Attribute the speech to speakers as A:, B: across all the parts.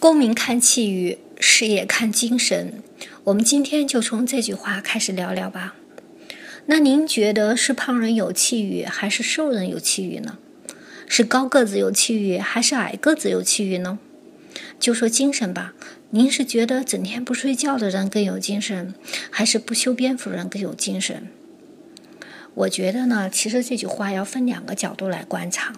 A: 功名看气宇，事业看精神。我们今天就从这句话开始聊聊吧。那您觉得是胖人有气宇，还是瘦人有气宇呢？是高个子有气宇，还是矮个子有气宇呢？就说精神吧，您是觉得整天不睡觉的人更有精神，还是不修边幅人更有精神？我觉得呢，其实这句话要分两个角度来观察。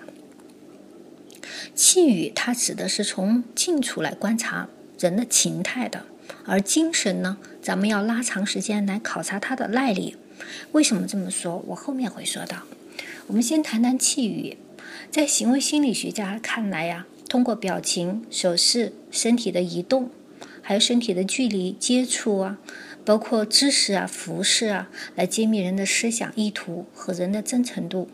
A: 气宇，它指的是从近处来观察人的情态的，而精神呢，咱们要拉长时间来考察它的耐力。为什么这么说？我后面会说到。我们先谈谈气宇，在行为心理学家看来呀，通过表情、手势、身体的移动，还有身体的距离接触啊，包括姿势啊、服饰啊，来揭秘人的思想意图和人的真诚度。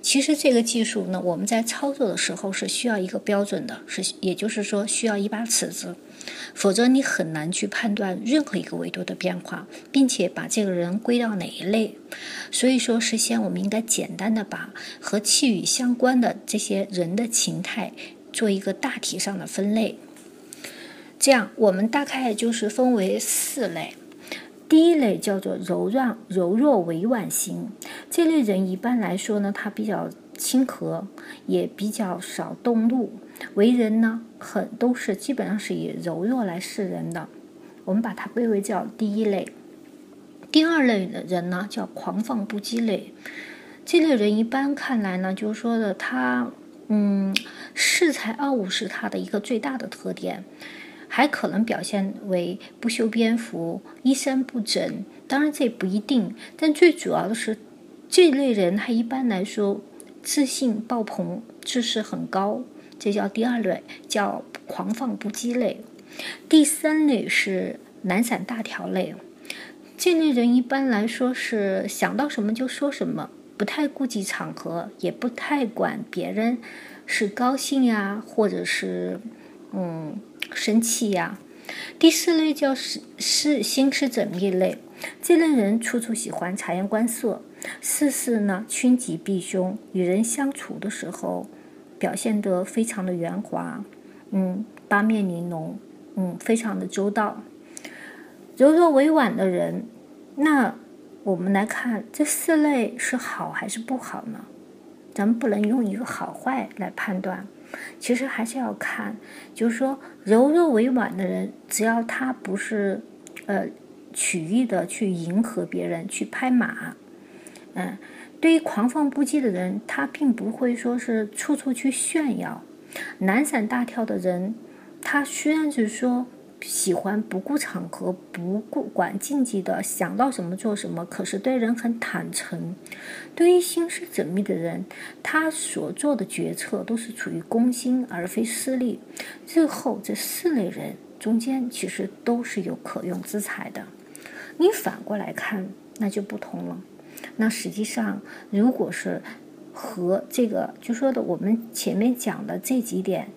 A: 其实这个技术呢，我们在操作的时候是需要一个标准的，是也就是说需要一把尺子，否则你很难去判断任何一个维度的变化，并且把这个人归到哪一类。所以说，事先我们应该简单的把和气宇相关的这些人的情态做一个大体上的分类。这样，我们大概就是分为四类。第一类叫做柔软、柔弱、委婉型，这类人一般来说呢，他比较亲和，也比较少动怒，为人呢很都是基本上是以柔弱来示人的。我们把它归为叫第一类。第二类的人呢叫狂放不羁类，这类人一般看来呢，就是说的他，嗯，恃才傲物是他的一个最大的特点。还可能表现为不修边幅、衣衫不整，当然这不一定。但最主要的是，这类人他一般来说自信爆棚、知识很高，这叫第二类，叫狂放不羁类。第三类是懒散大条类，这类人一般来说是想到什么就说什么，不太顾及场合，也不太管别人是高兴呀，或者是嗯。生气呀。第四类叫是是心思缜密类，这类人处处喜欢察言观色，事事呢趋吉避凶，与人相处的时候表现得非常的圆滑，嗯，八面玲珑，嗯，非常的周到。柔弱委婉的人，那我们来看这四类是好还是不好呢？咱们不能用一个好坏来判断。其实还是要看，就是说柔弱委婉的人，只要他不是呃曲意的去迎合别人去拍马，嗯，对于狂放不羁的人，他并不会说是处处去炫耀，懒散大跳的人，他虽然是说。喜欢不顾场合、不顾管禁忌的，想到什么做什么。可是对人很坦诚。对于心思缜密的人，他所做的决策都是处于公心而非私利。日后这四类人中间，其实都是有可用之才的。你反过来看，那就不同了。那实际上，如果是和这个就说的我们前面讲的这几点，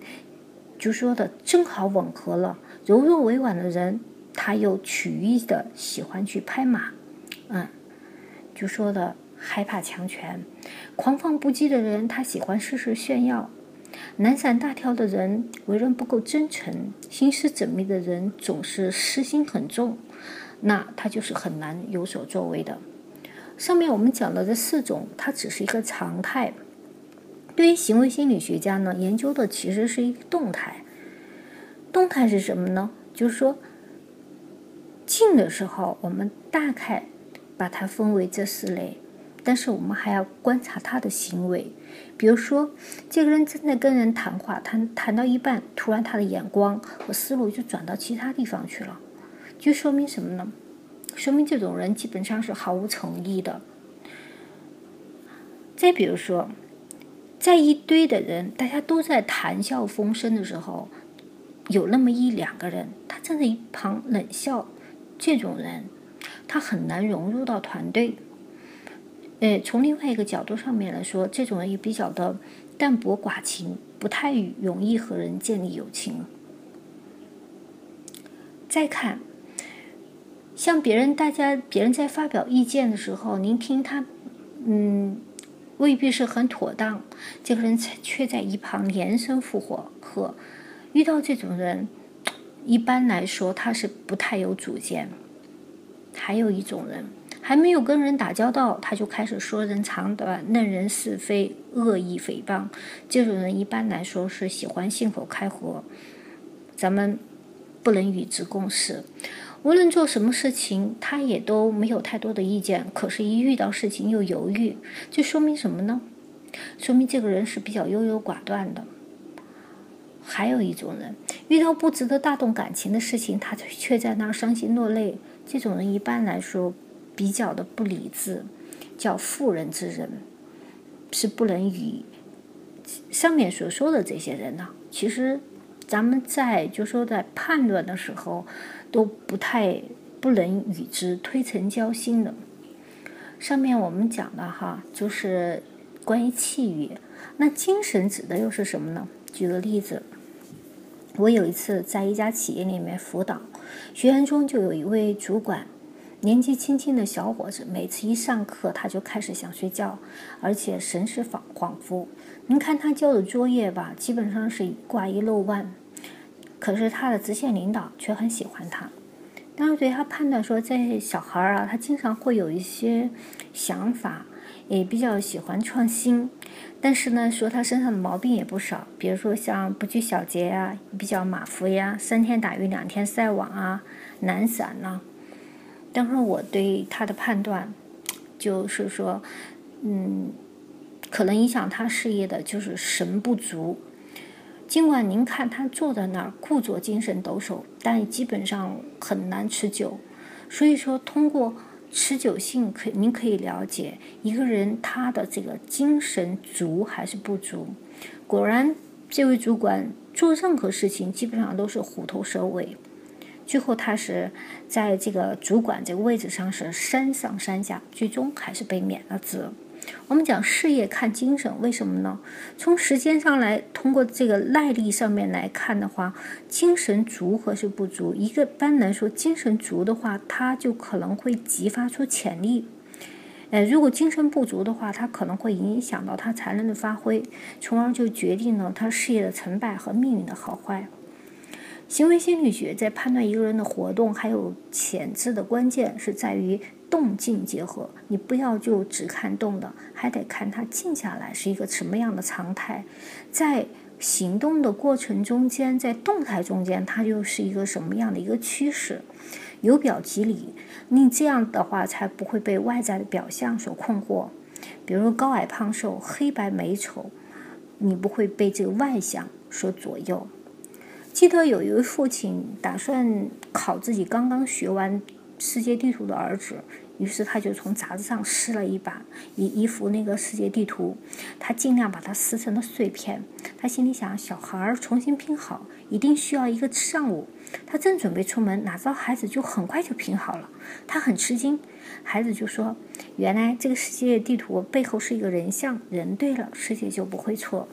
A: 就说的正好吻合了。柔弱委婉的人，他又曲意的喜欢去拍马，嗯，就说的害怕强权；狂放不羁的人，他喜欢事事炫耀；懒散大条的人，为人不够真诚；心思缜密的人，总是私心很重，那他就是很难有所作为的。上面我们讲的这四种，它只是一个常态。对于行为心理学家呢，研究的其实是一个动态。动态是什么呢？就是说，静的时候，我们大概把它分为这四类，但是我们还要观察他的行为。比如说，这个人正在跟人谈话，谈谈到一半，突然他的眼光和思路就转到其他地方去了，就说明什么呢？说明这种人基本上是毫无诚意的。再比如说，在一堆的人大家都在谈笑风生的时候。有那么一两个人，他站在一旁冷笑，这种人，他很难融入到团队。呃，从另外一个角度上面来说，这种人也比较的淡泊寡情，不太容易和人建立友情。再看，像别人大家别人在发表意见的时候，您听他，嗯，未必是很妥当，这个人却在一旁连声附和。和遇到这种人，一般来说他是不太有主见。还有一种人，还没有跟人打交道，他就开始说人长短、论人是非、恶意诽谤。这种人一般来说是喜欢信口开河，咱们不能与之共事。无论做什么事情，他也都没有太多的意见。可是，一遇到事情又犹豫，这说明什么呢？说明这个人是比较优柔寡断的。还有一种人，遇到不值得大动感情的事情，他却在那儿伤心落泪。这种人一般来说比较的不理智，叫妇人之仁，是不能与上面所说的这些人呢。其实，咱们在就说在判断的时候。都不太不能与之推陈交心的。上面我们讲的哈，就是关于气语。那精神指的又是什么呢？举个例子，我有一次在一家企业里面辅导，学员中就有一位主管，年纪轻轻的小伙子，每次一上课他就开始想睡觉，而且神识恍恍惚。您看他交的作业吧，基本上是挂一漏万。可是他的直线领导却很喜欢他，当时对他判断说，这小孩儿啊，他经常会有一些想法，也比较喜欢创新。但是呢，说他身上的毛病也不少，比如说像不拘小节呀，比较马虎呀，三天打鱼两天晒网啊，懒散呐。当时我对他的判断就是说，嗯，可能影响他事业的就是神不足。尽管您看他坐在那儿，故作精神抖擞，但基本上很难持久。所以说，通过持久性，可您可以了解一个人他的这个精神足还是不足。果然，这位主管做任何事情基本上都是虎头蛇尾，最后他是在这个主管这个位置上是山上山下，最终还是被免了职。我们讲事业看精神，为什么呢？从时间上来，通过这个耐力上面来看的话，精神足和是不足。一个般来说，精神足的话，他就可能会激发出潜力；呃，如果精神不足的话，他可能会影响到他才能的发挥，从而就决定了他事业的成败和命运的好坏。行为心理学在判断一个人的活动还有潜质的关键是在于。动静结合，你不要就只看动的，还得看它静下来是一个什么样的常态，在行动的过程中间，在动态中间，它就是一个什么样的一个趋势？由表及里，你这样的话才不会被外在的表象所困惑。比如高矮胖瘦、黑白美丑，你不会被这个外向所左右。记得有一位父亲打算考自己刚刚学完世界地图的儿子。于是他就从杂志上撕了一把一一幅那个世界地图，他尽量把它撕成了碎片。他心里想，小孩儿重新拼好一定需要一个上午。他正准备出门，哪知道孩子就很快就拼好了。他很吃惊，孩子就说：“原来这个世界地图背后是一个人像，人对了，世界就不会错。”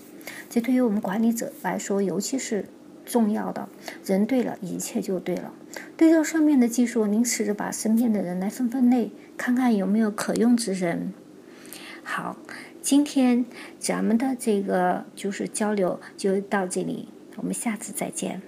A: 这对于我们管理者来说，尤其是。重要的人对了，一切就对了。对照上面的技术，您试着把身边的人来分分类，看看有没有可用之人。好，今天咱们的这个就是交流就到这里，我们下次再见。